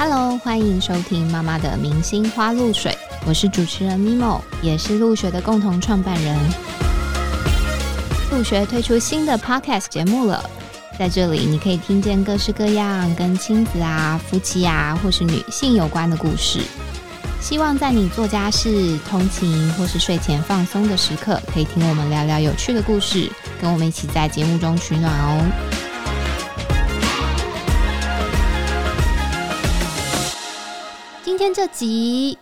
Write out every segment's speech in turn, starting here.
Hello，欢迎收听妈妈的明星花露水，我是主持人 Mimo，也是露学的共同创办人。露学推出新的 Podcast 节目了，在这里你可以听见各式各样跟亲子啊、夫妻啊或是女性有关的故事。希望在你做家事、通勤或是睡前放松的时刻，可以听我们聊聊有趣的故事，跟我们一起在节目中取暖哦。今天这集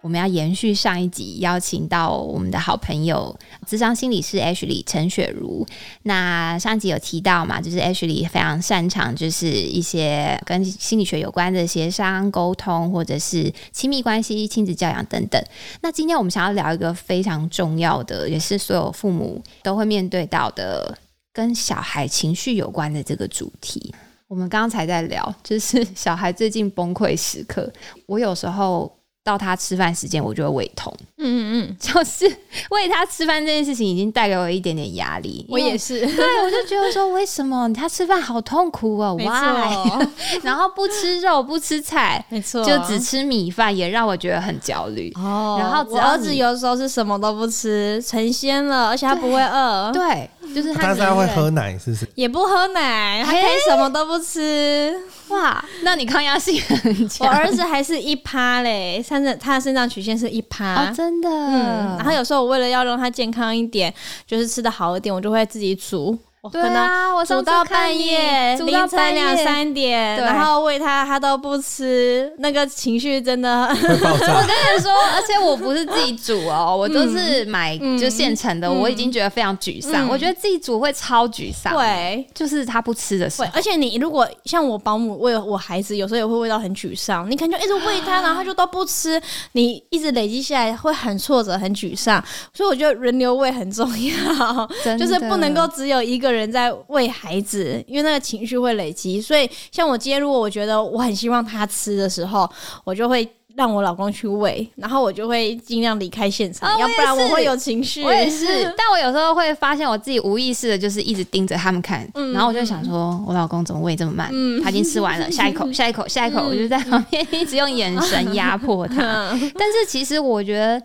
我们要延续上一集，邀请到我们的好朋友智商心理师 Ashley 陈雪茹。那上一集有提到嘛，就是 Ashley 非常擅长，就是一些跟心理学有关的协商、沟通，或者是亲密关系、亲子教养等等。那今天我们想要聊一个非常重要的，也是所有父母都会面对到的，跟小孩情绪有关的这个主题。我们刚刚才在聊，就是 小孩最近崩溃时刻。我有时候到他吃饭时间，我就会胃痛。嗯嗯嗯，就是喂他吃饭这件事情，已经带给我一点点压力。我也是，对我就觉得说，为什么他吃饭好痛苦哦？没 Why？错，然后不吃肉，不吃菜，没错，就只吃米饭，也让我觉得很焦虑。哦。然后只要我儿子你有时候是什么都不吃，成仙了，而且他不会饿，对，就是他他会宁愿喝奶，是不是？也不喝奶，他可以什么都不吃。哇，那你抗压性很强我。儿子还是一趴嘞，他的他的肾脏曲线是一趴。哦，真的，嗯，然后有时候我为了要让他健康一点，就是吃的好一点，我就会自己煮。我对啊，我上煮到半夜，煮到凌晨两三点，然后喂他，他都不吃，那个情绪真的 我。跟你说，而且我不是自己煮哦，我都是买就现成的，嗯我已经觉得非常沮丧。嗯我觉得自己煮会超沮丧，，对。就是他不吃的时候，，而且你如果像我保姆喂我孩子，有时候也会喂到很沮丧。你可能就一直喂他，然后他就都不吃，你一直累积下来会很挫折、很沮丧。所以我觉得轮流喂很重要，就是不能够只有一个人在喂孩子，因为那个情绪会累积。所以像我今天如果我觉得我很希望他吃的时候，我就会。让我老公去喂，然后我就会尽量离开现场，要不然我会有情绪。我也是，但我有时候会发现我自己无意识的，就是一直盯着他们看，嗯然后我就想说，我老公怎么喂这么慢？他已经吃完了，下一口，下一口，下一口，我就在旁边一直用眼神压迫他。嗯但是其实我觉得。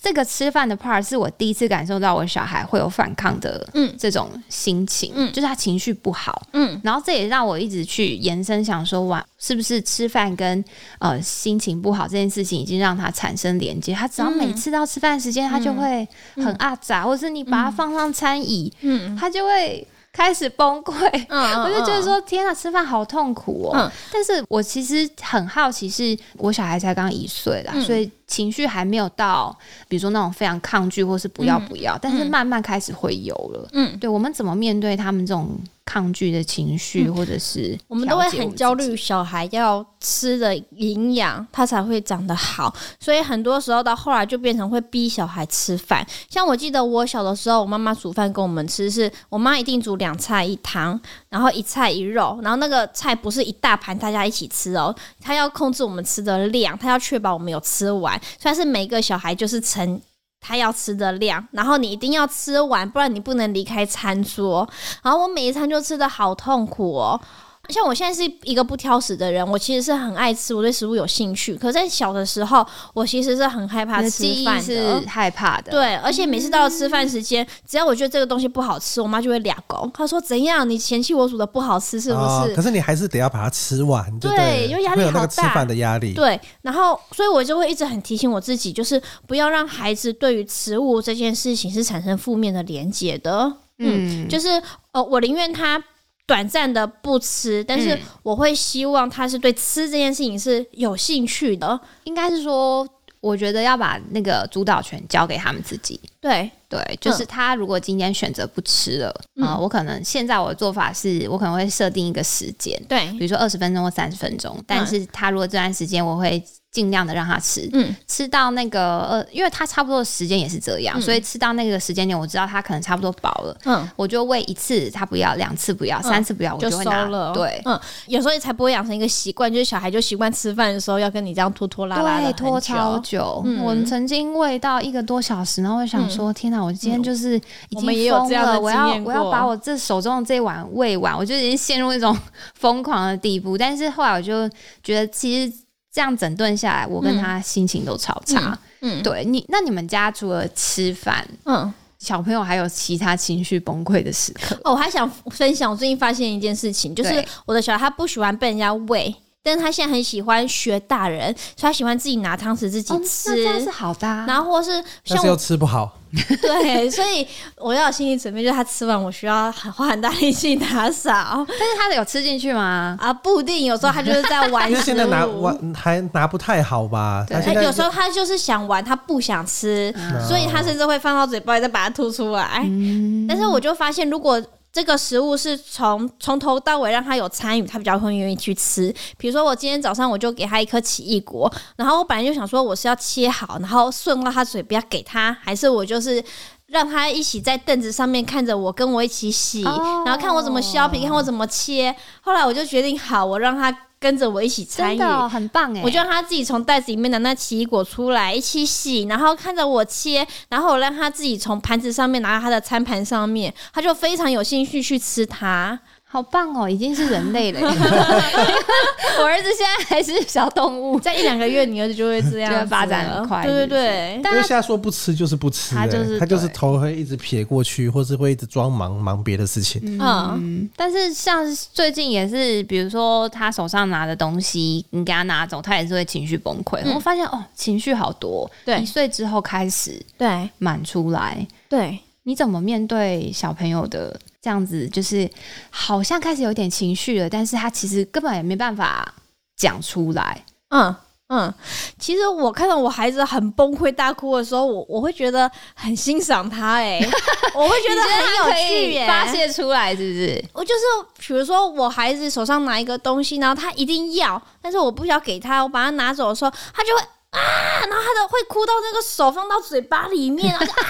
这个吃饭的 part 是我第一次感受到我小孩会有反抗的嗯。这种心情，嗯。就是他情绪不好，嗯。然后这也让我一直去延伸想说，哇，是不是吃饭跟呃心情不好这件事情已经让他产生连接？他只要每次到吃饭时间，他就会很阿杂，或是你把他放上餐椅，嗯。他就会开始崩溃。嗯我就觉得说，天啊，吃饭好痛苦哦！嗯但是我其实很好奇，是我小孩才刚一岁啦，嗯所以情绪还没有到，比如说那种非常抗拒或是不要不要，但是慢慢开始会有了。嗯，对我们怎么面对他们这种抗拒的情绪，或者是我们都会很焦虑，小孩要吃的营养，他才会长得好。所以很多时候到后来就变成会逼小孩吃饭。像我记得我小的时候，我妈妈煮饭给我们吃，是我妈一定煮两菜一汤，然后一菜一肉，然后那个菜不是一大盘大家一起吃哦，她要控制我们吃的量，她要确保我们有吃完，虽然是每个小孩就是盛。他要吃的量，然后你一定要吃完，不然你不能离开餐桌。然后我每一餐就吃的好痛苦哦。像我现在是一个不挑食的人，我其实是很爱吃，我对食物有兴趣。可在小的时候，我其实是很害怕吃饭的。害怕的。对，而且每次到了吃饭时间，只要我觉得这个东西不好吃，我妈就会俩狗。她说：“怎样？你嫌弃我煮的不好吃是不是？”哦可是你还是得要把它吃完，对因为压力会有那好大吃饭的压力。对，然后所以我就会一直很提醒我自己，就是不要让孩子对于食物这件事情是产生负面的连结的。嗯，就是呃，我宁愿他短暂的不吃，但是嗯我会希望他是对吃这件事情是有兴趣的。应该是说，我觉得要把那个主导权交给他们自己。对，对，就是他如果今天选择不吃了嗯啊、我可能现在我的做法是我可能会设定一个时间，对比，如说二十分钟或三十分钟，但是他如果这段时间我会尽量的让他吃，嗯吃到那个呃，因为他差不多的时间也是这样，嗯所以吃到那个时间点，我知道他可能差不多饱了。嗯，我就喂一次，他不要；两次不要，三次不要，我就会拿。收了。对，嗯，有时候才不会养成一个习惯，就是小孩就习惯吃饭的时候要跟你这样拖拖拉拉的对，拖超久。嗯我们曾经喂到一个多小时，然后我想说：天哪！我今天就是已经疯了，我要我要把我这手中的这碗喂完，我就已经陷入一种 疯狂的地步。但是后来我就觉得，其实这样整顿下来，我跟他心情都超差。嗯，对你，那你们家除了吃饭，嗯。小朋友还有其他情绪崩溃的时刻。哦，我还想分享，我最近发现一件事情，就是我的小孩他不喜欢被人家喂，但是他现在很喜欢学大人，所以他喜欢自己拿汤匙自己哦，吃。那这样是好的、啊。然后或是但是又像我吃不好，对，所以我要有心理准备，就是他吃完我需要很花很大力气打扫 但是他有吃进去吗？啊，不一定，有时候他就是在玩 因为现在拿。玩还拿不太好吧？对他现在哎有时候他就是想玩，他不想吃，嗯所以他甚至会放到嘴巴里再把它吐出来。嗯但是我就发现，如果这个食物是从从头到尾让他有参与，他比较会愿意去吃。比如说，我今天早上我就给他一颗奇异果，然后我本来就想说我是要切好，然后顺到他嘴不要给他，还是我就是。让他一起在凳子上面看着我，跟我一起洗，哦然后看我怎么削皮，看我怎么切。后来我就决定好，我让他跟着我一起参与。真的、哦、很棒哎！我就让他自己从袋子里面拿那奇异果出来一起洗，然后看着我切，然后我让他自己从盘子上面拿到他的餐盘上面，他就非常有兴趣去吃它。好棒哦，已经是人类了。我儿子现在还是小动物，在一两个月，你儿子就会这样 就会发展很快对对对，但因为现在说不吃就是不吃、欸，他就是他就是头会一直撇过去，或是会一直装忙忙别的事情。嗯嗯，但是像最近也是，比如说他手上拿的东西，你给他拿走，他也是会情绪崩溃。嗯。我发现哦，情绪好多，对。一岁之后开始对。满出来。对，你怎么面对小朋友的这样子？就是好像开始有点情绪了，但是他其实根本也没办法讲出来。嗯。嗯，其实我看到我孩子很崩溃大哭的时候，我我会觉得很欣赏他、哎，我会觉得很有趣耶、发泄出来，是不是？我就是，比如说我孩子手上拿一个东西，然后他一定要，但是我不想给他，我把他拿走的时候，他就会啊，然后他的会哭到那个手放到嘴巴里面，然后就啊，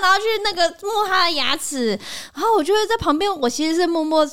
然后去那个摸他的牙齿，然后我就会在旁边，我其实是默默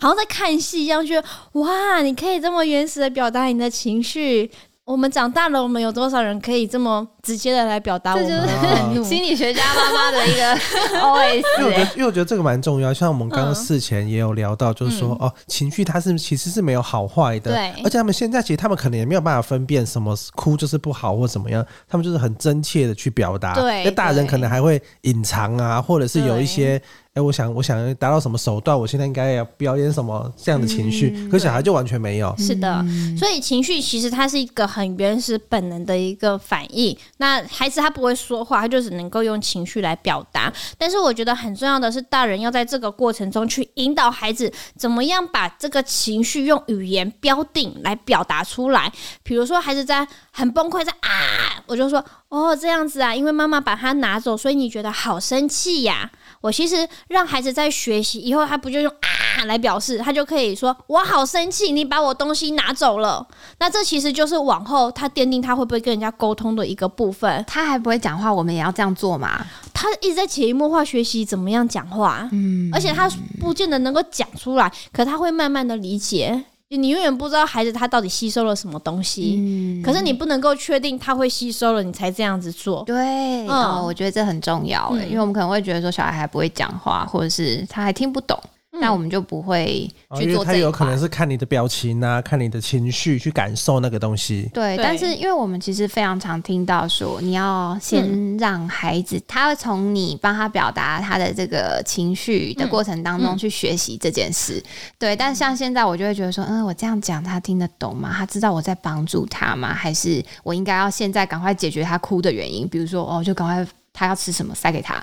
好像在看戏一样，觉得哇，你可以这么原始的表达你的情绪。我们长大了，我们有多少人可以这么直接的来表达我这就们的愤怒？是 心理学家妈妈的一个 OS 因为我觉得欸。，因为我觉得这个蛮重要。像我们刚刚嗯事前也有聊到，就是说、哦，情绪它是其实是没有好坏的，对而且他们现在其实他们可能也没有办法分辨什么哭就是不好或怎么样，他们就是很真切的去表达。对那大人对可能还会隐藏啊，或者是有一些。哎、我想，我想达到什么手段？我现在应该要表演什么这样的情绪？嗯可小孩就完全没有。是的，所以情绪其实它是一个很原始本能的一个反应。那孩子他不会说话，他就只能够用情绪来表达。但是我觉得很重要的是，大人要在这个过程中去引导孩子怎么样把这个情绪用语言标定来表达出来。比如说，孩子在很崩溃，在啊，我就说哦这样子啊，因为妈妈把它拿走，所以你觉得好生气呀、我其实让孩子在学习以后，他不就用啊来表示，他就可以说我好生气，你把我东西拿走了。那这其实就是往后他奠定他会不会跟人家沟通的一个部分。他还不会讲话，我们也要这样做嘛？他一直在潜移默化学习怎么样讲话，嗯，而且他不见得能够讲出来，可他会慢慢的理解。你永远不知道孩子他到底吸收了什么东西，嗯可是你不能够确定他会吸收了，你才这样子做。对，嗯哦，我觉得这很重要欸，嗯因为我们可能会觉得说小孩还不会讲话，或者是他还听不懂，那我们就不会去做这一他有可能。是看你的表情啊，看你的情绪去感受那个东西。对，对但是因为我们其实非常常听到说，你要先让孩子，他会从你帮他表达他的这个情绪的过程当中嗯去学习这件事。对，但像现在我就会觉得说，嗯，我这样讲他听得懂吗？他知道我在帮助他吗？还是我应该要现在赶快解决他哭的原因？比如说，哦，就赶快他要吃什么塞给他。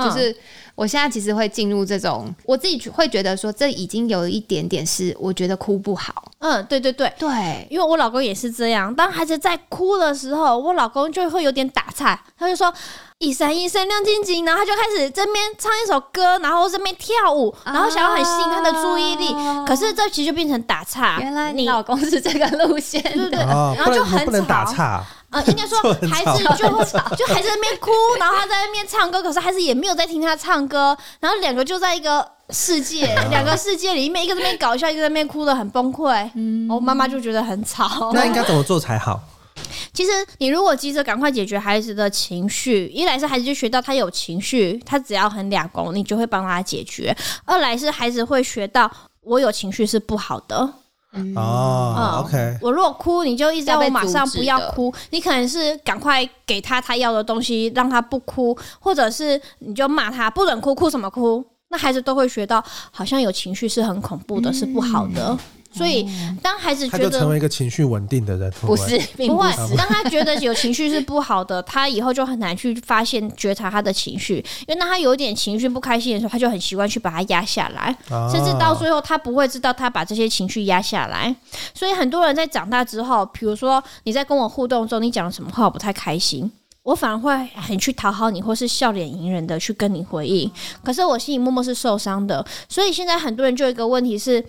嗯。就是我现在其实会进入这种，我自己会觉得说，这已经有一点点是我觉得哭不好。嗯，对对对，对，因为我老公也是这样，当孩子在哭的时候，我老公就会有点打岔，他就说一闪一闪亮晶晶，然后他就开始这边唱一首歌，然后这边跳舞，然后想要很吸引他的注意力，啊。可是这其实就变成打岔。原来你你老公是这个路线对对对，哦，然后就很不能不能打吵。岔，呃，应该说 孩子就会就孩子在那边哭，然后他在那边唱歌，可是孩子也没有在听他唱歌，然后两个就在一个世界，两个世界里面，一个在那边搞笑，一个在那边哭的很崩溃。嗯，我妈妈就觉得很吵。那应该怎么做才好？其实你如果急着赶快解决孩子的情绪，一来是孩子就学到他有情绪，他只要很两公，你就会帮他解决；二来是孩子会学到我有情绪是不好的。嗯。哦嗯，OK，我如果哭，你就一直要要被我马上不要哭，你可能是赶快给他他要的东西，让他不哭，或者是你就骂他不准哭，哭什么哭？那孩子都会学到，好像有情绪是很恐怖的，是不好的。所以当孩子觉得成为一个情绪稳定的人，不是，并不会是，当他觉得有情绪是不好的，他以后就很难去发现觉察他的情绪，因为当他有点情绪不开心的时候，他就很习惯去把它压下来。啊甚至到最后，他不会知道他把这些情绪压下来。所以很多人在长大之后，比如说你在跟我互动中，你讲了什么话我不太开心，我反而会很去讨好你，或是笑脸迎人的去跟你回应。可是我心里默默是受伤的。所以现在很多人就有一个问题是。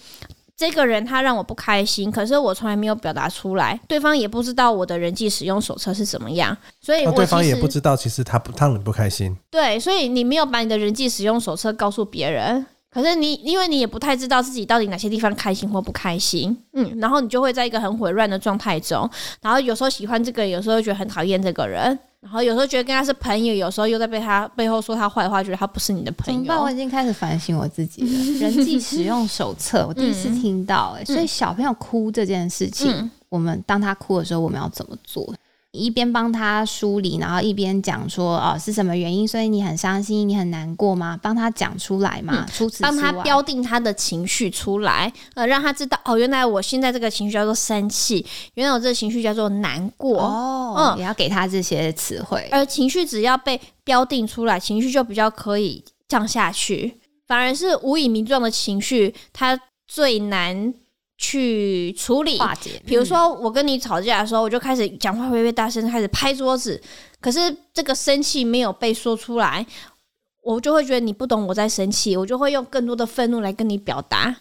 这个人他让我不开心，可是我从来没有表达出来，对方也不知道我的人际使用手册是怎么样，所以对方也不知道，其实他不他让你不开心，对，所以你没有把你的人际使用手册告诉别人，可是你因为你也不太知道自己到底哪些地方开心或不开心，嗯，然后你就会在一个很混乱的状态中，然后有时候喜欢这个人，有时候觉得很讨厌这个人，然后有时候觉得跟他是朋友，有时候又在被他背后说他坏话，觉得他不是你的朋怎么办？我。已经开始反省我自己了。人际使用手册，我第一次听到、哎、所以小朋友哭这件事情，嗯我们当他哭的时候，我们要怎么做？一边帮他梳理，然后一边讲说哦是什么原因，所以你很伤心，你很难过吗？帮他讲出来嘛。除此之帮他标定他的情绪出来，呃，让他知道哦，原来我现在这个情绪叫做生气，原来我这个情绪叫做难过，哦，嗯也要给他这些词汇。而情绪只要被标定出来，情绪就比较可以降下去。反而是无以名状的情绪，它最难去处理。化解，比如说，我跟你吵架的时候，我就开始讲话会越大声，开始拍桌子。可是这个生气没有被说出来，我就会觉得你不懂我在生气，我就会用更多的愤怒来跟你表达。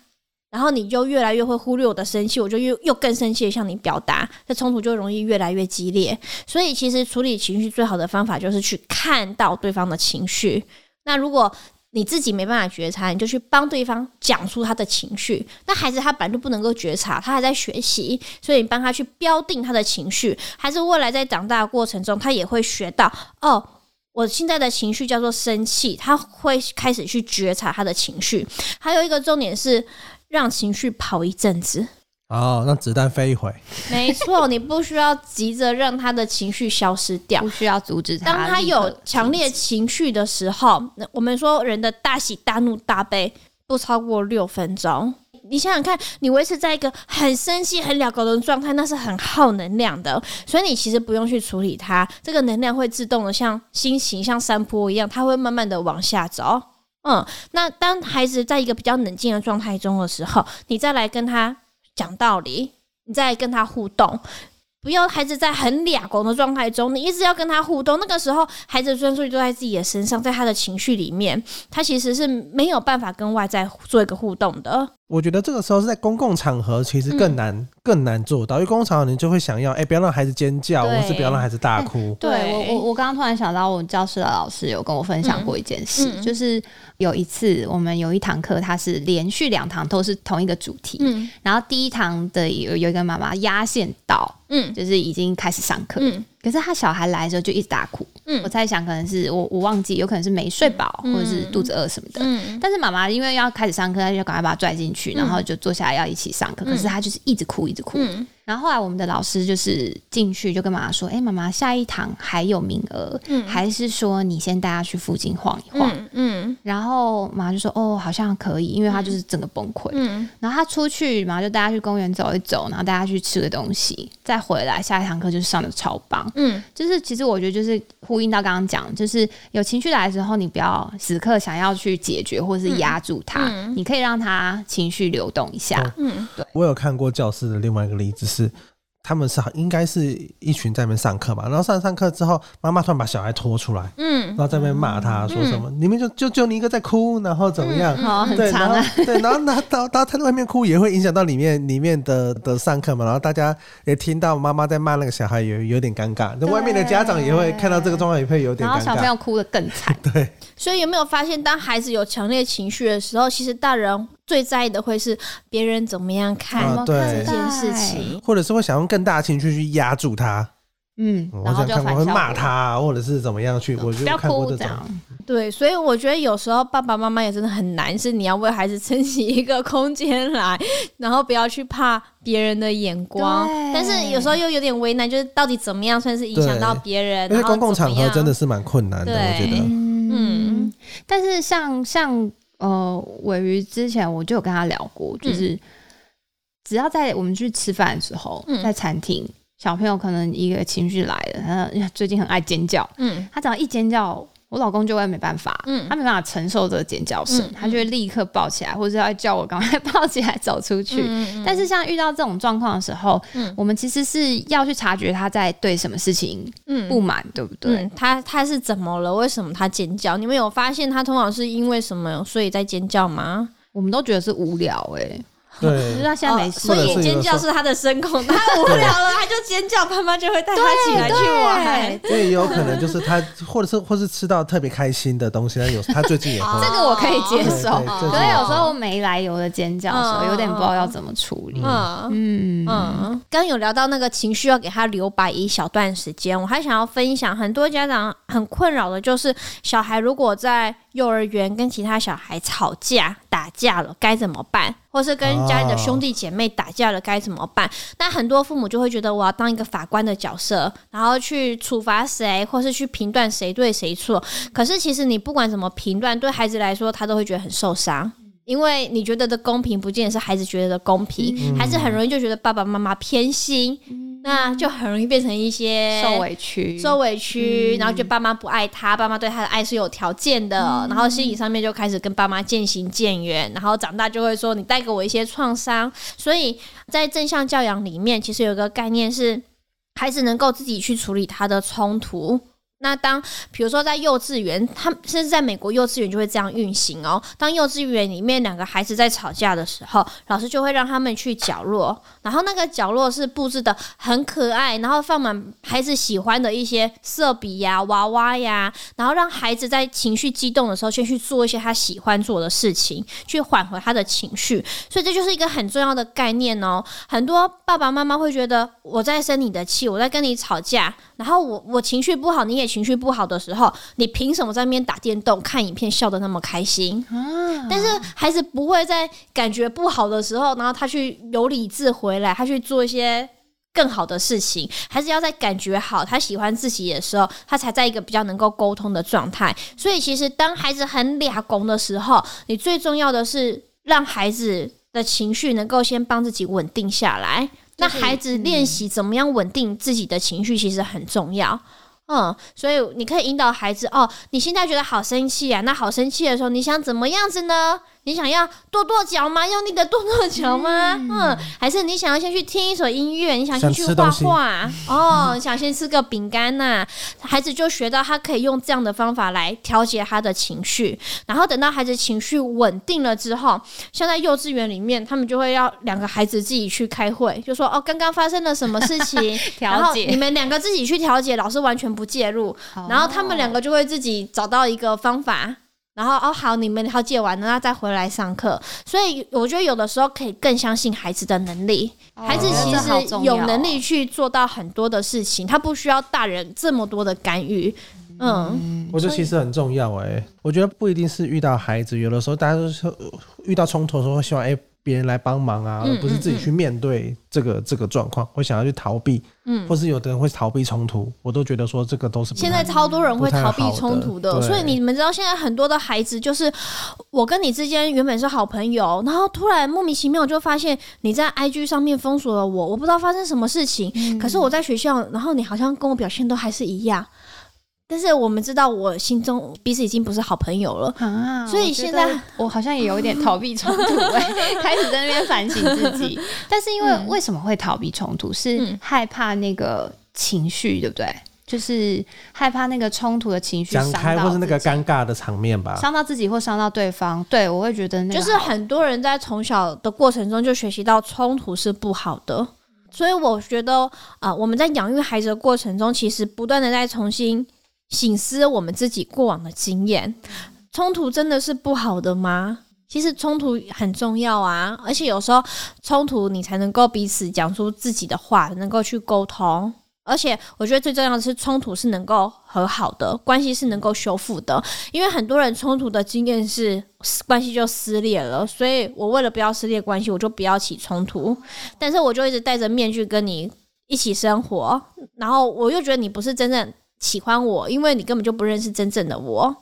然后你就越来越会忽略我的生气，我就又又更生气的向你表达，这冲突就容易越来越激烈。所以其实处理情绪最好的方法就是去看到对方的情绪。那如果你自己没办法觉察，你就去帮对方讲出他的情绪。那孩子他本来就不能够觉察，他还在学习，所以你帮他去标定他的情绪，孩子未来在长大的过程中，他也会学到哦。我现在的情绪叫做生气，他会开始去觉察他的情绪。还有一个重点是让情绪跑一阵子，哦，让子弹飞一回，没错，你不需要急着让他的情绪消失掉不。需要阻止他。当他有强烈情绪的时候，那我们说人的大喜大怒大悲不超过六分钟。你想想看，你维持在一个很生气、很了狗的状态，那是很耗能量的。所以你其实不用去处理它，这个能量会自动的像心情、像山坡一样，它会慢慢的往下走。嗯，那当孩子在一个比较冷静的状态中的时候，你再来跟他讲道理，你在跟他互动，不要孩子在很俩拱的状态中，你一直要跟他互动。那个时候，孩子专注力都在自己的身上，在他的情绪里面，他其实是没有办法跟外在做一个互动的。我觉得这个时候是在公共场合，其实更难、更难做到，因为公共场合你就会想要，哎、不要让孩子尖叫，或是不要让孩子大哭。对对我，我我刚刚突然想到，我教室的老师有跟我分享过一件事，嗯就是有一次我们有一堂课，它是连续两堂都是同一个主题，嗯然后第一堂的有有一个妈妈压线到，嗯就是已经开始上课，嗯可是他小孩来的时候就一直大哭，嗯我猜想可能是我我忘记，有可能是没睡饱，嗯或者是肚子饿什么的。嗯但是妈妈因为要开始上课，她就赶快把他拽进去，然后就坐下来要一起上课。可是他就是一直哭，一直哭。嗯然后后来我们的老师就是进去就跟妈妈说：“哎、妈妈，下一堂还有名额，嗯还是说你先带她去附近晃一晃？”嗯嗯然后妈妈就说：“哦，好像可以，因为她就是整个崩溃。嗯然后她出去，妈妈就带她去公园走一走，然后带她去吃个东西，再回来，下一堂课就是上的超棒。嗯就是其实我觉得就是呼应到刚刚讲，就是有情绪来的时候，你不要时刻想要去解决或是压住她，嗯你可以让她情绪流动一下。嗯，对我有看过教室的另外一个例子是，他们是应该是一群在那边上课嘛，然后上上课之后，妈妈突然把小孩拖出来，嗯然后在那边骂他说什么，你们就就就你一个在哭，然后怎么样？好，很对，然后长啊，对，然后然后到到他在外面哭，也会影响到里面里面的的上课嘛。然后大家也听到妈妈在骂那个小孩，有有点尴尬。那外面的家长也会看到这个状况，也会有点尴然后小朋。友哭的更惨。对，所以有没有发现，当孩子有强烈情绪的时候，其实大人最在意的会是别人怎么样看啊这件事情。或者是会想用更大的情绪去压住他。嗯，我然后就想看过会骂他，或者是怎么样去，我就看过这种。对，所以我觉得有时候爸爸妈妈也真的很难，是你要为孩子撑起一个空间来，然后不要去怕别人的眼光，但是有时候又有点为难，就是到底怎么样算是影响到别人？因为公共场合真的是蛮困难的，我觉得。嗯，但是像像呃，尾鱼之前我就有跟他聊过，就是、只要在我们去吃饭的时候，嗯在餐厅，小朋友可能一个情绪来了，他 最近很爱尖叫，嗯他只要一尖叫。我老公就会没办法，嗯他没办法承受这个尖叫声，嗯他就会立刻抱起来，或者要叫我赶快 抱起来走出去。嗯但是像遇到这种状况的时候，嗯我们其实是要去察觉他在对什么事情嗯不满，对不对？嗯，他他是怎么了？为什么他尖叫？你们有发现他通常是因为什么，所以在尖叫吗？我们都觉得是无聊哎、欸，对。可是他现在没事，哦所以尖叫是他的声控，他无聊了他就尖叫，妈妈就会带他起来去玩。因为也有可能就是他，或者是或是吃到特别开心的东西，他有他最近也会 这个我可以接受。对对可是有时候没来由的尖叫的时候，嗯有点不知道要怎么处理。嗯。嗯。嗯，刚有聊到那个情绪要给他留白一小段时间，我还想要分享，很多家长很困扰的就是，小孩如果在幼儿园跟其他小孩吵架、打架了，该怎么办？或是跟家里的兄弟姐妹打架了，该怎么办？那很多父母就会觉得，我要当一个法官的角色，然后去处罚谁，或是去评断谁对谁错。可是其实你不管怎么评断，对孩子来说，他都会觉得很受伤。因为你觉得的公平，不见得是孩子觉得的公平，孩子很容易就觉得爸爸妈妈偏心，那就很容易变成一些受委屈，受委屈，然后觉得爸妈不爱他，爸妈对他的爱是有条件的，然后心理上面就开始跟爸妈渐行渐远，然后长大就会说你带给我一些创伤，所以在正向教养里面，其实有一个概念是孩子能够自己去处理他的冲突。那当比如说在幼稚园，他甚至在美国幼稚园就会这样运行哦。当幼稚园里面两个孩子在吵架的时候，老师就会让他们去角落，然后那个角落是布置的很可爱，然后放满孩子喜欢的一些色笔呀、娃娃呀，然后让孩子在情绪激动的时候，先去做一些他喜欢做的事情，去缓和他的情绪。所以这就是一个很重要的概念哦。很多爸爸妈妈会觉得我在生你的气，我在跟你吵架，然后我我情绪不好，你也情绪不好的时候，你凭什么在那边打电动、看影片笑得那么开心？但是孩子不会在感觉不好的时候，然后他去有理智回来，他去做一些。更好的事情，还是要在感觉好，他喜欢自己的时候，他才在一个比较能够沟通的状态。所以，其实当孩子很俩拱的时候，你最重要的是让孩子的情绪能够先帮自己稳定下来。那孩子练习怎么样稳定自己的情绪，其实很重要。嗯，所以你可以引导孩子哦，你现在觉得好生气啊，那好生气的时候，你想怎么样子呢？你想要跺跺脚吗？用力的跺跺脚吗？嗯，还是你想要先去听一首音乐？你想先去画画？哦，想先吃个饼干呐？孩子就学到他可以用这样的方法来调节他的情绪，然后等到孩子情绪稳定了之后，像在幼稚园里面，他们就会要两个孩子自己去开会，就说哦，刚刚发生了什么事情，然调解后你们两个自己去调解，老师完全不介入，然后他们两个就会自己找到一个方法。然后哦好，你们调解完了，那再回来上课。所以我觉得有的时候可以更相信孩子的能力，孩子其实有能力去做到很多的事情，他不需要大人这么多的干预。嗯我觉得其实很重要哎、我觉得不一定是遇到孩子，有的时候大家都是呃遇到冲突的时候会希望哎别、人来帮忙啊，嗯而不是自己去面对这个这个状况，会想要去逃避，嗯。或是有的人会逃避冲突，我都觉得说这个都是现在超多人会逃避冲突的，所以你们知道现在很多的孩子就是我跟你之间原本是好朋友，然后突然莫名其妙就发现你在 IG 上面封锁了我，我不知道发生什么事情，嗯。可是我在学校，然后你好像跟我表现都还是一样。但是我们知道，我心中彼此已经不是好朋友了。啊，所以现在得我好像也有一点逃避冲突、欸，开始在那边反省自己。但是因为嗯为什么会逃避冲突？是嗯害怕那个情绪，对不对？就是害怕那个冲突的情绪讲伤到开或是那个尴尬的场面吧。伤到自己或伤到对方。对我会觉得那个就是很多人在从小的过程中就学习到冲突是不好的，所以我觉得，呃，我们在养育孩子的过程中，其实不断的在重新醒思我们自己过往的经验。冲突真的是不好的吗？其实冲突很重要啊，而且有时候冲突你才能够彼此讲出自己的话，能够去沟通。而且我觉得最重要的是，冲突是能够和好的，关系是能够修复的。因为很多人冲突的经验是关系就撕裂了，所以我为了不要撕裂关系，我就不要起冲突。但是我就一直戴着面具跟你一起生活，然后我又觉得你不是真正喜欢我，因为你根本就不认识真正的我。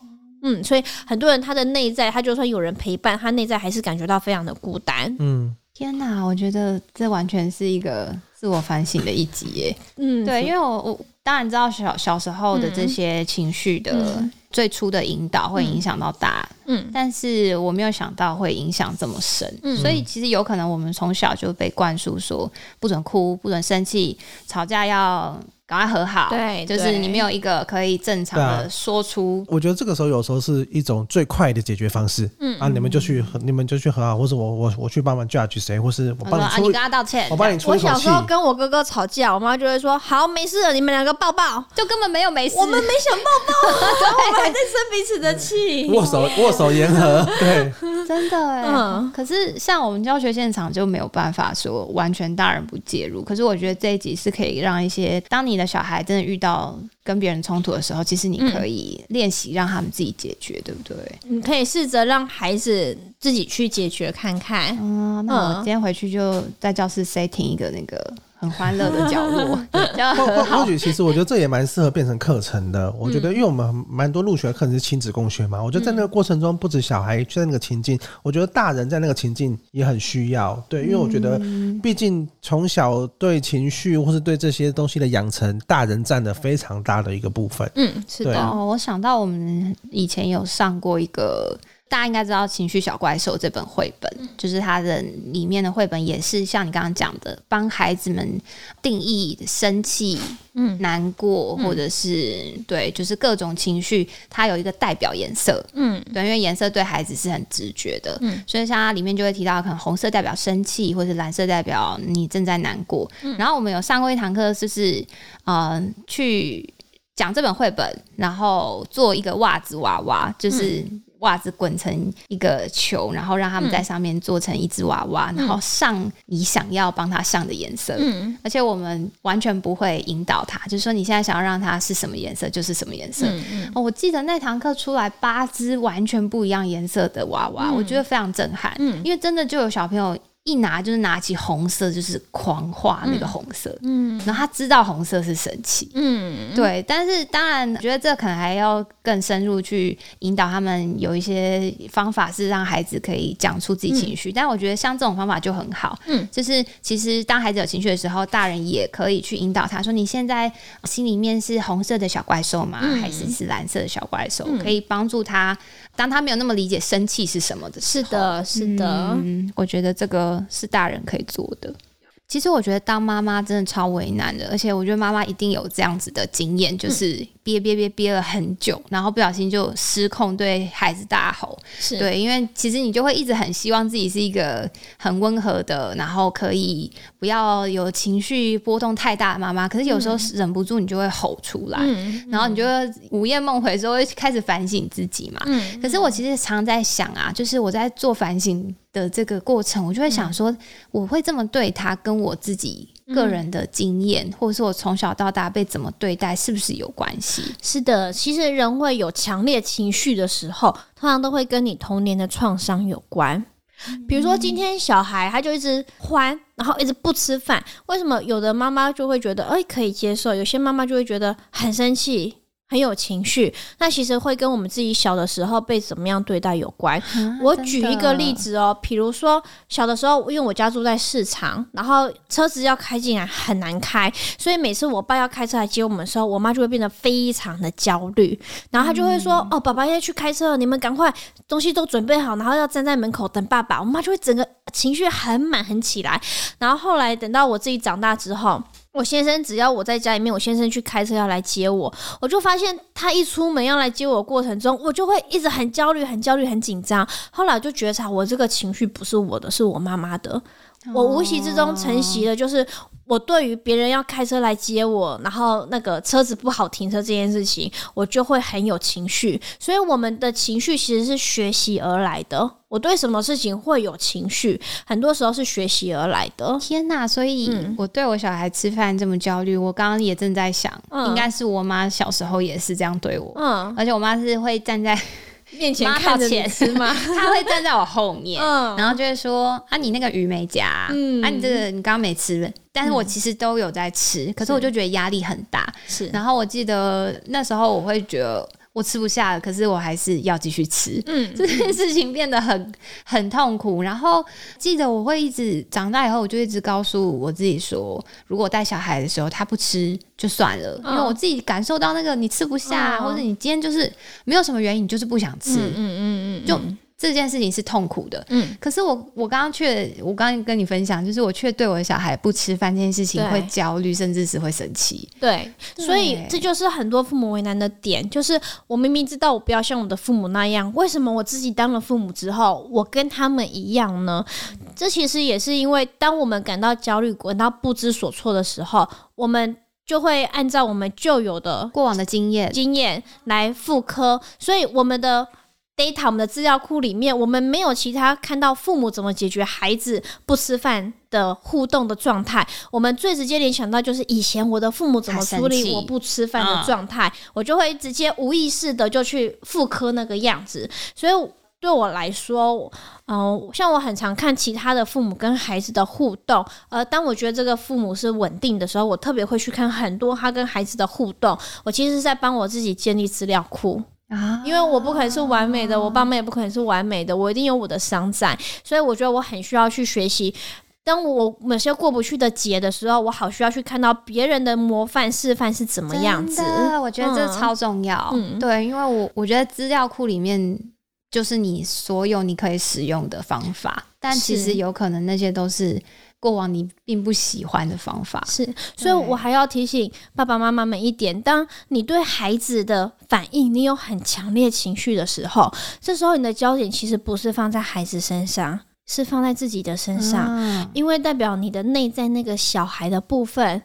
嗯，所以很多人他的内在，他就算有人陪伴，他内在还是感觉到非常的孤单。嗯，天哪，我觉得这完全是一个自我反省的一集耶。嗯，对，因为我我当然知道小小时候的这些情绪的嗯。最初的引导会影响到大，嗯。但是我没有想到会影响这么深，嗯。所以其实有可能我们从小就被灌输说不准哭、不准生气，吵架要赶快和好，对就是你没有一个可以正常的啊说出。我觉得这个时候有时候是一种最快的解决方式。嗯啊，你们就去和你们就去和好，或者我我我去帮忙 judge 谁，或是我帮你出你跟，他道歉，我帮你出一口气我小时。候跟我哥哥吵架，我妈就会说：“好，没事了，你们两个抱抱。就根本没有没事。我们没想抱抱，然后我们还在生彼此的气。握手握手言和，对，真的哎、嗯可是像我们教学现场就没有办法说完全大人不介入。可是我觉得这一集是可以让一些，当你的小孩真的遇到跟别人冲突的时候，其实你可以练习让他们自己解决，对不对？你可以试着让孩子自己去解决看看。嗯，那我嗯今天回去就在教室 setting 一个那个很欢乐的角落，或。许其实我觉得这也蛮适合变成课程的。我觉得，因为我们蛮多入学课程是亲子共学嘛，我觉得在那个过程中，不止小孩在那个情境，我觉得大人在那个情境也很需要。对，因为我觉得，毕竟从小对情绪或是对这些东西的养成，大人占了非常大的一个部分。嗯，是的，我想到我们以前有上过一个，大家应该知道《情绪小怪兽》这本绘本，就是它的里面的绘本也是像你刚刚讲的，帮孩子们定义生气、嗯。难过，或者是对，就是各种情绪，它有一个代表颜色。嗯。对，因为颜色对孩子是很直觉的，嗯。所以像它里面就会提到，可能红色代表生气，或者蓝色代表你正在难过。嗯。然后我们有上过一堂课，就是呃去讲这本绘本，然后做一个袜子娃娃，就是。袜子滚成一个球，然后让他们在上面做成一只娃娃，然后上你想要帮他上的颜色。嗯而且我们完全不会引导他，就是说你现在想要让他是什么颜色，就是什么颜色。嗯嗯哦，我记得那堂课出来八只完全不一样颜色的娃娃，我觉得非常震撼。嗯因为真的就有小朋友一拿就是拿起红色，就是狂画那个红色，嗯然后他知道红色是神奇。嗯，对，但是当然，我觉得这可能还要更深入去引导他们，有一些方法是让孩子可以讲出自己情绪。但我觉得像这种方法就很好，嗯，就是其实当孩子有情绪的时候，大人也可以去引导他说：“你现在心里面是红色的小怪兽吗？嗯。还是是蓝色的小怪兽？”嗯。可以帮助他，当他没有那么理解生气是什么的时候，是的，是的，嗯，我觉得这个是大人可以做的。其实我觉得当妈妈真的超为难的，而且我觉得妈妈一定有这样子的经验，就是憋憋憋憋了很久，然后不小心就失控对孩子大吼。是，对，因为其实你就会一直很希望自己是一个很温和的，然后可以不要有情绪波动太大的妈妈，可是有时候忍不住你就会吼出来，嗯然后你就会午夜梦回的时候会开始反省自己嘛。嗯可是我其实常在想啊，就是我在做反省的这个过程，我就会想说，我会这么对他，跟我自己个人的经验，或者是我从小到大被怎么对待，是不是有关系？是的，其实人会有强烈情绪的时候，通常都会跟你童年的创伤有关。比如说，今天小孩他就一直欢，然后一直不吃饭，为什么有的妈妈就会觉得哎可以接受，有些妈妈就会觉得很生气。很有情绪，那其实会跟我们自己小的时候被怎么样对待有关。我举一个例子哦，比如说小的时候，因为我家住在市场，然后车子要开进来很难开，所以每次我爸要开车来接我们的时候，我妈就会变得非常的焦虑，然后她就会说：“哦，爸爸要去开车了，你们赶快东西都准备好，然后要站在门口等爸爸。”我妈就会整个情绪很满很起来。然后后来等到我自己长大之后。我先生只要我在家里面，我先生去开车要来接我，我就发现他一出门要来接我的过程中，我就会一直很焦虑、很焦虑、很紧张。后来我就觉察我这个情绪不是我的，是我妈妈的。我无形之中承袭的就是。我对于别人要开车来接我，然后那个车子不好停车这件事情，我就会很有情绪。所以我们的情绪其实是学习而来的。我对什么事情会有情绪，很多时候是学习而来的。天哪！所以我对我小孩吃饭这么焦虑，我刚刚也正在想，应该是我妈小时候也是这样对我。嗯，而且我妈是会站在。面前看着吃吗？他会站在我后面，然后就会说：“啊，你那个鱼没夹，嗯，啊，你这个你刚刚没吃。”但是我其实都有在吃，可是我就觉得压力很大。是，然后我记得那时候我会觉得。我吃不下了，可是我还是要继续吃。嗯，这件事情变得很很痛苦。然后记得我会一直长大以后，我就一直告诉我自己说，如果带小孩的时候他不吃就算了，因为我自己感受到那个你吃不下，或者你今天就是没有什么原因，你就是不想吃。嗯嗯嗯，就。这件事情是痛苦的，嗯，可是我我刚刚却我刚刚跟你分享，就是我却对我的小孩不吃饭这件事情会焦虑，甚至是会生气。对，所以这就是很多父母为难的点，就是我明明知道我不要像我的父母那样，为什么我自己当了父母之后，我跟他们一样呢？这其实也是因为，当我们感到焦虑、感到不知所措的时候，我们就会按照我们旧有的过往的经验经验来复刻，所以我们的。Data 我们的资料库里面，我们没有其他看到父母怎么解决孩子不吃饭的互动的状态。我们最直接联想到就是以前我的父母怎么处理我不吃饭的状态，我就会直接无意识的就去复刻那个样子。所以对我来说，嗯，像我很常看其他的父母跟孩子的互动，而当我觉得这个父母是稳定的时候，我特别会去看很多他跟孩子的互动。我其实是在帮我自己建立资料库。啊，因为我不可能是完美的，我爸妈也不可能是完美的，我一定有我的伤在，所以我觉得我很需要去学习。当我某些过不去的结的时候，我好需要去看到别人的模范示范是怎么样子。我觉得这超重要。嗯，对，因为我我觉得资料库里面就是你所有你可以使用的方法，但其实有可能那些都是。过往你并不喜欢的方法是，所以我还要提醒爸爸妈妈们一点：当你对孩子的反应，你有很强烈情绪的时候，这时候你的焦点其实不是放在孩子身上，是放在自己的身上，因为代表你的内在那个小孩的部分，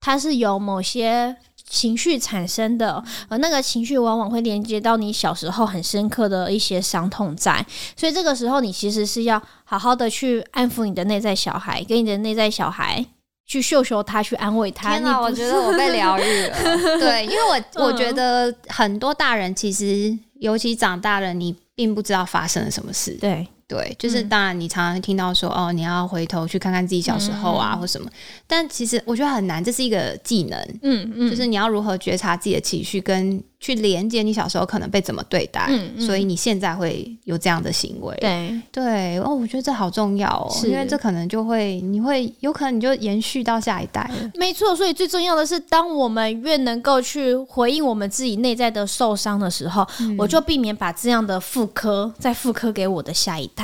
它是有某些。情绪产生的，而那个情绪往往会连接到你小时候很深刻的一些伤痛在，所以这个时候你其实是要好好的去安抚你的内在小孩，跟你的内在小孩去秀秀他，去安慰他。天哪，我觉得我被疗愈了。对，因为我我觉得很多大人其实，尤其长大了，你并不知道发生了什么事。对。对，就是当然，你常常听到说哦，你要回头去看看自己小时候啊，或什么。但其实我觉得很难，这是一个技能。嗯嗯，就是你要如何觉察自己的情绪跟。去连接你小时候可能被怎么对待，所以你现在会有这样的行为。对对哦，我觉得这好重要哦，因为这可能就会你会有可能你就延续到下一代了。没错，所以最重要的是，当我们越能够去回应我们自己内在的受伤的时候，我就避免把这样的复刻再复刻给我的下一代。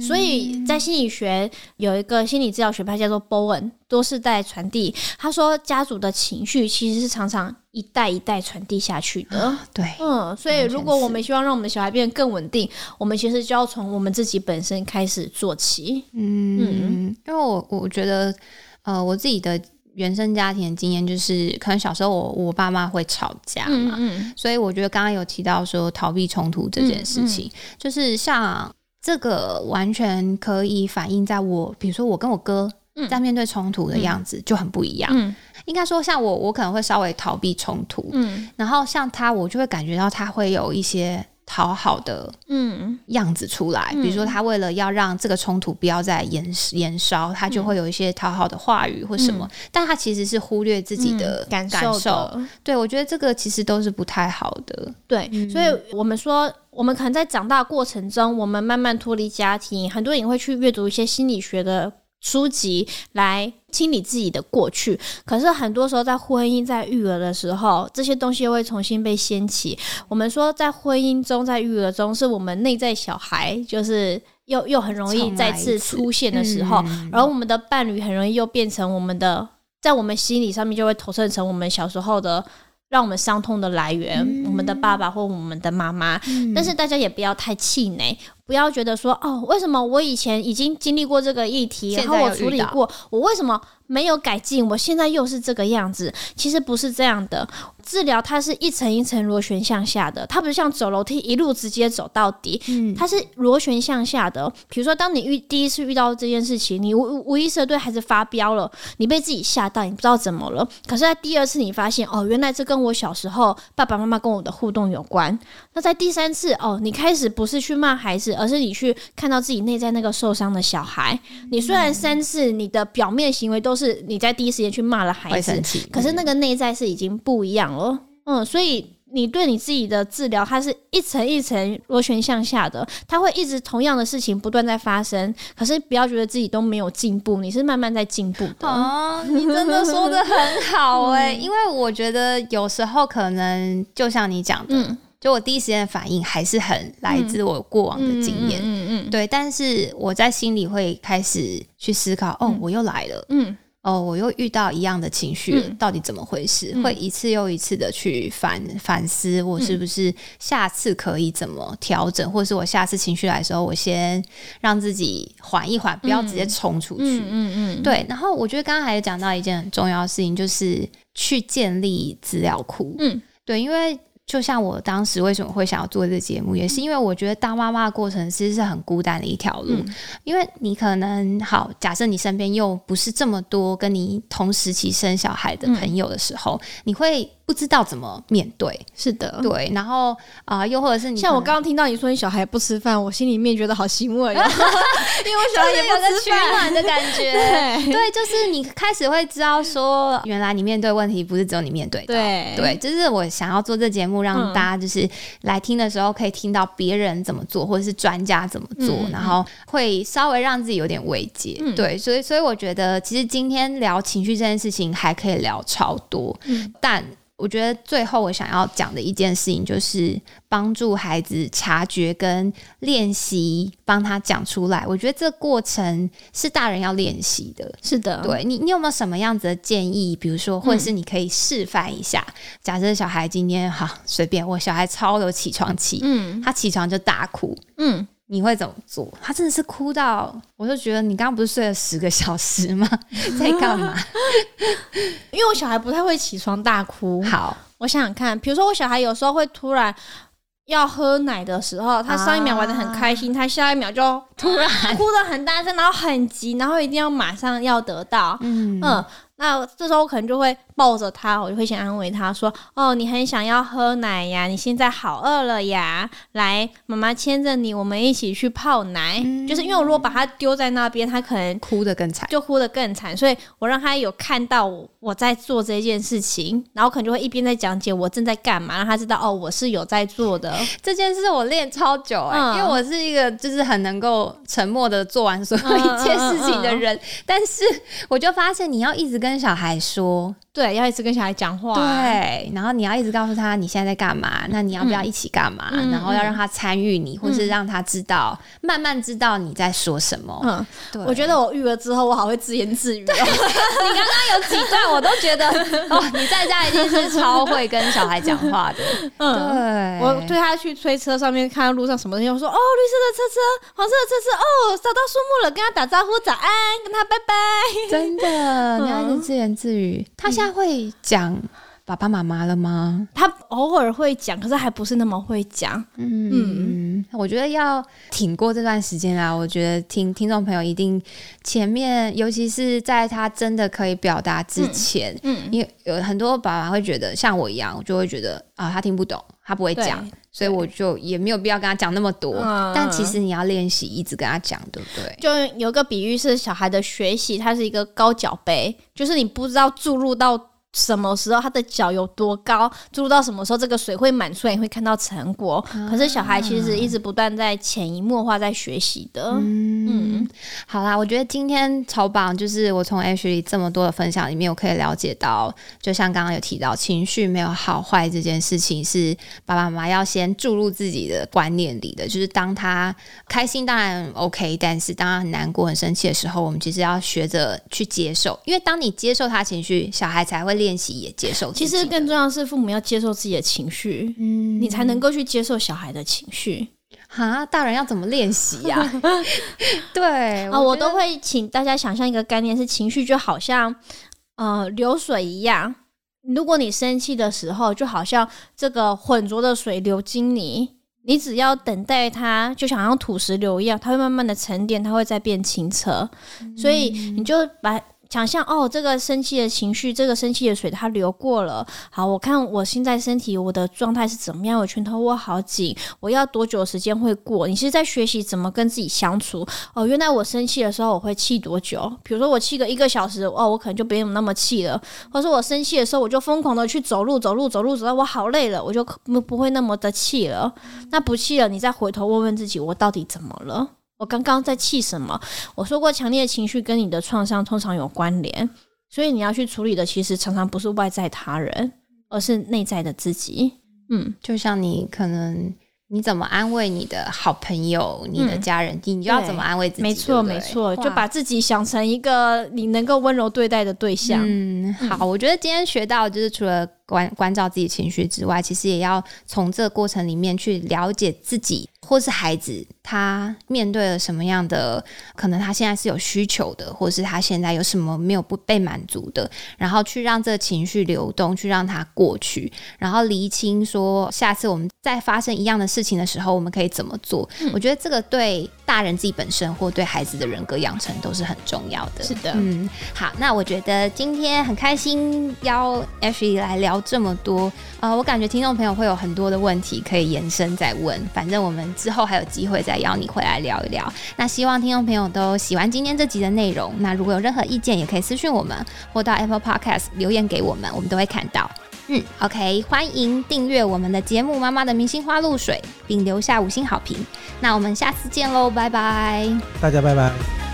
所以在心理学有一个心理治疗学派叫做 Bowen 多世代传递。他说，家族的情绪其实是常常一代一代传递下去的。对，嗯，所以如果我们希望让我们的小孩变得更稳定，我们其实就要从我们自己本身开始做起。嗯，因为我我觉得，呃，我自己的原生家庭经验就是，可能小时候我我爸妈会吵架嘛，嗯所以我觉得刚刚有提到说逃避冲突这件事情，就是像。这个完全可以反映在我，比如说我跟我哥在面对冲突的样子就很不一样。嗯，应该说像我，我可能会稍微逃避冲突。嗯，然后像他，我就会感觉到他会有一些讨好的嗯样子出来。比如说他为了要让这个冲突不要再延延烧，他就会有一些讨好的话语或什么。但他其实是忽略自己的感受。对，我觉得这个其实都是不太好的。对，所以我们说。我们可能在长大过程中，我们慢慢脱离家庭，很多人会去阅读一些心理学的书籍来清理自己的过去。可是很多时候，在婚姻、在育儿的时候，这些东西又会重新被掀起。我们说，在婚姻中、在育儿中，是我们内在小孩，就是又又很容易再次出现的时候，然后我们的伴侣很容易又变成我们的，在我们心理上面就会投射成我们小时候的。让我们伤痛的来源，我们的爸爸或我们的妈妈。但是大家也不要太气馁，不要觉得说哦，为什么我以前已经经历过这个议题，然后我处理过，我为什么？没有改进，我现在又是这个样子。其实不是这样的，治疗它是一层一层螺旋向下的，它不是像走楼梯一路直接走到底，嗯，它是螺旋向下的。比如说，当你遇第一次遇到这件事情，你无无意识的对孩子发飙了，你被自己吓到，你不知道怎么了。可是，在第二次你发现，哦，原来这跟我小时候爸爸妈妈跟我的互动有关。那在第三次，哦，你开始不是去骂孩子，而是你去看到自己内在那个受伤的小孩。你虽然三次你的表面行为都是。你在第一时间去骂了孩子，可是那个内在是已经不一样了。嗯，所以你对你自己的治疗，它是一层一层螺旋向下的，它会一直同样的事情不断在发生。可是不要觉得自己都没有进步，你是慢慢在进步的。哦，你真的说的很好哎，因为我觉得有时候可能就像你讲的。就我第一时间的反应还是很来自我过往的经验，嗯嗯，对，但是我在心里会开始去思考，哦，我又来了，嗯，哦，我又遇到一样的情绪，到底怎么回事？会一次又一次的去反反思，我是不是下次可以怎么调整，或者是我下次情绪来的时候，我先让自己缓一缓，不要直接冲出去，嗯嗯，对。然后我觉得刚刚还有讲到一件很重要的事情，就是去建立资料库，嗯，对，因为。就像我当时为什么会想要做这个节目，也是因为我觉得当妈妈的过程其实是很孤单的一条路，因为你可能好，假设你身边又不是这么多跟你同时期生小孩的朋友的时候，你会。不知道怎么面对，是的，对，然后啊，又或者是你像我刚刚听到你说你小孩不吃饭，我心里面觉得好欣慰，因为我小孩也有个取暖的感觉，对，就是你开始会知道说，原来你面对问题不是只有你面对，对，对，就是我想要做这节目，让大家就是来听的时候可以听到别人怎么做，或者是专家怎么做，然后会稍微让自己有点慰藉，对，所以，所以我觉得其实今天聊情绪这件事情还可以聊超多，但。我觉得最后我想要讲的一件事情，就是帮助孩子察觉跟练习，帮他讲出来。我觉得这过程是大人要练习的。是的，对你，你有没有什么样子的建议？比如说，或者是你可以示范一下。假设小孩今天好随便，我小孩超有起床气，嗯，他起床就大哭，嗯。你会怎么做？他真的是哭到，我就觉得你刚刚不是睡了十个小时吗？在干嘛？因为我小孩不太会起床大哭。好，我想想看，比如说我小孩有时候会突然要喝奶的时候，他上一秒玩的很开心，他下一秒就突然哭的很大声，然后很急，然后一定要马上要得到。嗯嗯，那这时候我可能就会。抱着他，我就会先安慰他说：“哦，你很想要喝奶呀，你现在好饿了呀，来，妈妈牵着你，我们一起去泡奶。就是因为我如果把他丢在那边，他可能哭得更惨，就哭得更惨。所以我让他有看到我我在做这件事情，然后可能就会一边在讲解我正在干嘛，让他知道哦，我是有在做的这件事。我练超久哎，因为我是一个就是很能够沉默的做完所有一切事情的人，但是我就发现你要一直跟小孩说。”对，要一直跟小孩讲话。对，然后你要一直告诉他你现在在干嘛，那你要不要一起干嘛？然后要让他参与你，或是让他知道，慢慢知道你在说什么。嗯，对。我觉得我育儿之后，我好会自言自语。哦你刚刚有几段，我都觉得 哦，你在家一定是超会跟小孩讲话的。嗯，对。我推他去推车上面，看到路上什么东西，我说哦，绿色的车车，黄色的车车，哦，找到树木了，跟他打招呼，早安，跟他拜拜。真的，你要一直自言自语。他现他会讲爸爸妈妈了吗？他偶尔会讲，可是还不是那么会讲。嗯，我觉得要挺过这段时间啊。我觉得听听众朋友一定前面，尤其是在他真的可以表达之前，嗯，因为有很多爸爸会觉得像我一样，我就会觉得啊，他听不懂，他不会讲，所以我就也没有必要跟他讲那么多。但其实你要练习一直跟他讲，对不对？就有个比喻是小孩的学习，它是一个高脚杯。就是你不知道注入到什么时候，他的脚有多高，注入到什么时候，这个水会满出来，你会看到成果。可是小孩其实一直不断在潜移默化在学习的。嗯，好啦，我觉得今天超棒，就是我从 H 里这么多的分享里面，我可以了解到，就像刚刚有提到，情绪没有好坏这件事情，是爸爸妈妈要先注入自己的观念里的。就是当他开心当然 OK，但是当他很难过、很生气的时候，我们其实要学着去接受，因为当你接受他情绪，小孩才会练习也接受。其实更重要是父母要接受自己的情绪，嗯，你才能够去接受小孩的情绪。哈，大人要怎么练习呀？对啊，我都会请大家想象一个概念，是情绪就好像呃流水一样。如果你生气的时候，就好像这个浑浊的水流经你，你只要等待它，就想像土石流一样，它会慢慢的沉淀，它会再变清澈。所以你就把想象哦，这个生气的情绪，这个生气的水，它流过了。好，我看我现在身体我的状态是怎么样？我拳头握好紧，我要多久时间会过？你是在学习怎么跟自己相处哦。原来我生气的时候我会气多久？比如说我气个一个小时，哦，我可能就不用那么气了。或者我生气的时候，我就疯狂的去走路，走路，走路，走到我好累了，我就不不会那么的气了。那不气了，你再回头问问自己，我到底怎么了？我刚刚在气什么？我说过，强烈的情绪跟你的创伤通常有关联，所以你要去处理的，其实常常不是外在他人，而是内在的自己。嗯，就像你可能你怎么安慰你的好朋友、你的嗯家人，你就要怎么安慰自己。没错，没错，就把自己想成一个你能够温柔对待的对象。嗯，好，我觉得今天学到就是除了关关照自己情绪之外，其实也要从这个过程里面去了解自己或是孩子他面对了什么样的，可能他现在是有需求的，或是他现在有什么没有不被满足的，然后去让这个情绪流动，去让它过去，然后厘清说下次我们再发生一样的事情的时候，我们可以怎么做。我觉得这个对大人自己本身或对孩子的人格养成都是很重要的。是的，嗯，好，那我觉得今天很开心邀 Ashley 来聊这么多，呃，我感觉听众朋友会有很多的问题可以延伸再问，反正我们之后还有机会再邀你回来聊一聊。那希望听众朋友都喜欢今天这集的内容，那如果有任何意见，也可以私讯我们，或到 Apple Podcast 留言给我们，我们都会看到。嗯，OK，欢迎订阅我们的节目《妈妈的明星花露水》，并留下五星好评。那我们下次见喽，拜拜。大家拜拜。